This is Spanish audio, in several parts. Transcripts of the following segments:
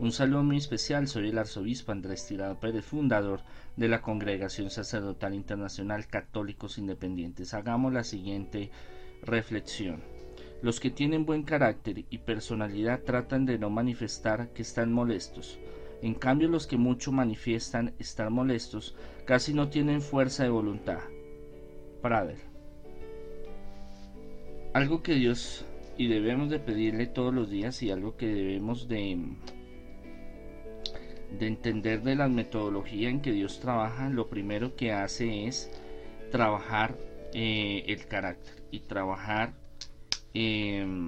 Un saludo muy especial, soy el arzobispo Andrés Tirado Pérez, fundador de la Congregación Sacerdotal Internacional Católicos Independientes. Hagamos la siguiente reflexión. Los que tienen buen carácter y personalidad tratan de no manifestar que están molestos. En cambio, los que mucho manifiestan estar molestos casi no tienen fuerza de voluntad. Prader. Algo que Dios y debemos de pedirle todos los días y algo que debemos de de entender de la metodología en que Dios trabaja, lo primero que hace es trabajar eh, el carácter y trabajar em,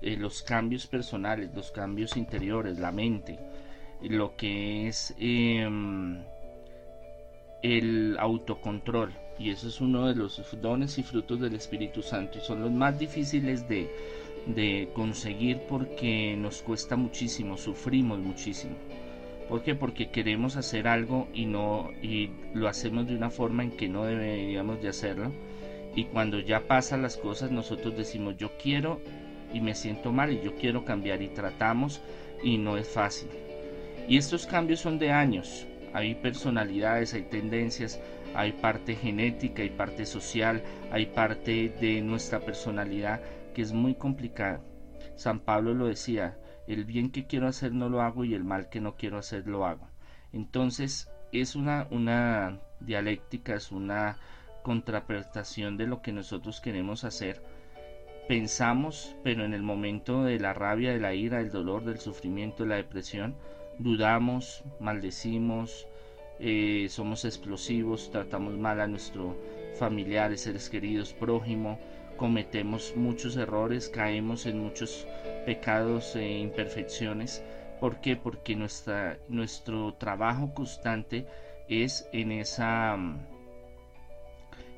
eh, los cambios personales, los cambios interiores, la mente, lo que es em, el autocontrol. Y eso es uno de los dones y frutos del Espíritu Santo y son los más difíciles de, de conseguir porque nos cuesta muchísimo, sufrimos muchísimo. ¿Por qué? Porque queremos hacer algo y no y lo hacemos de una forma en que no deberíamos de hacerlo. Y cuando ya pasan las cosas, nosotros decimos yo quiero y me siento mal y yo quiero cambiar y tratamos y no es fácil. Y estos cambios son de años. Hay personalidades, hay tendencias, hay parte genética, hay parte social, hay parte de nuestra personalidad que es muy complicada. San Pablo lo decía, el bien que quiero hacer no lo hago y el mal que no quiero hacer lo hago. Entonces es una, una dialéctica, es una contraprestación de lo que nosotros queremos hacer. Pensamos, pero en el momento de la rabia, de la ira, del dolor, del sufrimiento, de la depresión, dudamos, maldecimos, eh, somos explosivos, tratamos mal a nuestros familiares, seres queridos, prójimo, cometemos muchos errores, caemos en muchos pecados e imperfecciones. ¿Por qué? Porque nuestra, nuestro trabajo constante es en esa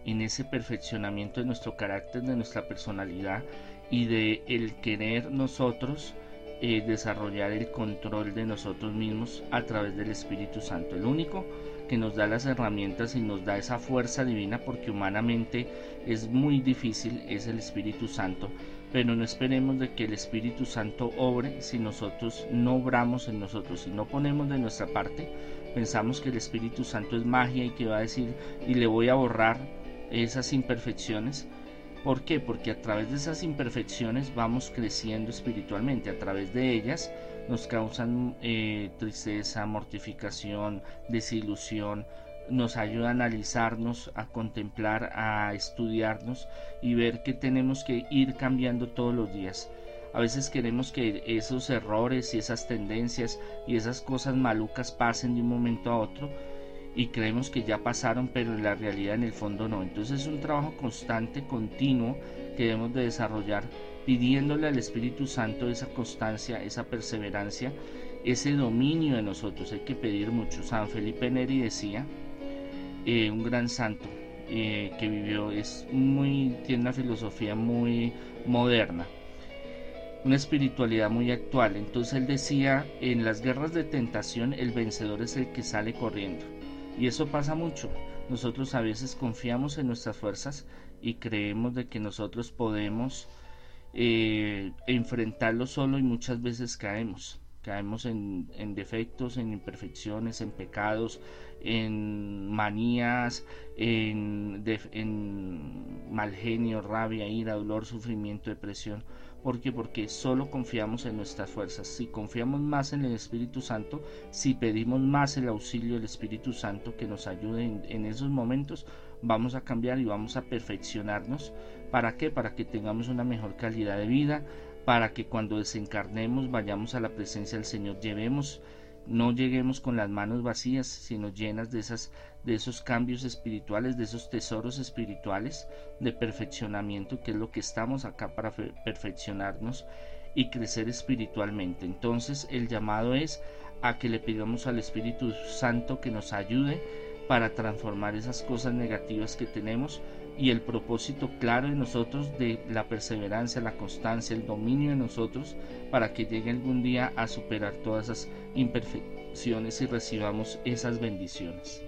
en ese perfeccionamiento de nuestro carácter, de nuestra personalidad y de el querer nosotros eh, desarrollar el control de nosotros mismos a través del Espíritu Santo. El único que nos da las herramientas y nos da esa fuerza divina porque humanamente es muy difícil, es el Espíritu Santo. Pero no esperemos de que el Espíritu Santo obre si nosotros no obramos en nosotros, si no ponemos de nuestra parte, pensamos que el Espíritu Santo es magia y que va a decir y le voy a borrar esas imperfecciones. ¿Por qué? Porque a través de esas imperfecciones vamos creciendo espiritualmente, a través de ellas nos causan eh, tristeza, mortificación, desilusión, nos ayuda a analizarnos, a contemplar, a estudiarnos y ver que tenemos que ir cambiando todos los días. A veces queremos que esos errores y esas tendencias y esas cosas malucas pasen de un momento a otro y creemos que ya pasaron, pero en la realidad en el fondo no. Entonces es un trabajo constante, continuo, que debemos de desarrollar pidiéndole al Espíritu Santo esa constancia, esa perseverancia, ese dominio de nosotros. Hay que pedir mucho. San Felipe Neri decía, eh, un gran santo eh, que vivió, es muy, tiene una filosofía muy moderna, una espiritualidad muy actual. Entonces él decía, en las guerras de tentación el vencedor es el que sale corriendo. Y eso pasa mucho. Nosotros a veces confiamos en nuestras fuerzas y creemos de que nosotros podemos eh, enfrentarlo solo y muchas veces caemos. Caemos en, defectos, en imperfecciones, en pecados, en manías, en, en mal genio, rabia, ira, dolor, sufrimiento, depresión. ¿Por qué? Porque solo confiamos en nuestras fuerzas. Si confiamos más en el Espíritu Santo, si pedimos más el auxilio del Espíritu Santo que nos ayude en esos momentos, vamos a cambiar y vamos a perfeccionarnos. ¿Para qué? Para que tengamos una mejor calidad de vida, para que cuando desencarnemos vayamos a la presencia del Señor, llevemos, no lleguemos con las manos vacías, sino llenas de esas de esos cambios espirituales, de esos tesoros espirituales de perfeccionamiento, que es lo que estamos acá para perfeccionarnos y crecer espiritualmente. Entonces, el llamado es a que le pidamos al Espíritu Santo que nos ayude para transformar esas cosas negativas que tenemos y el propósito claro de nosotros de la perseverancia, la constancia, el dominio de nosotros para que llegue algún día a superar todas esas imperfecciones y recibamos esas bendiciones.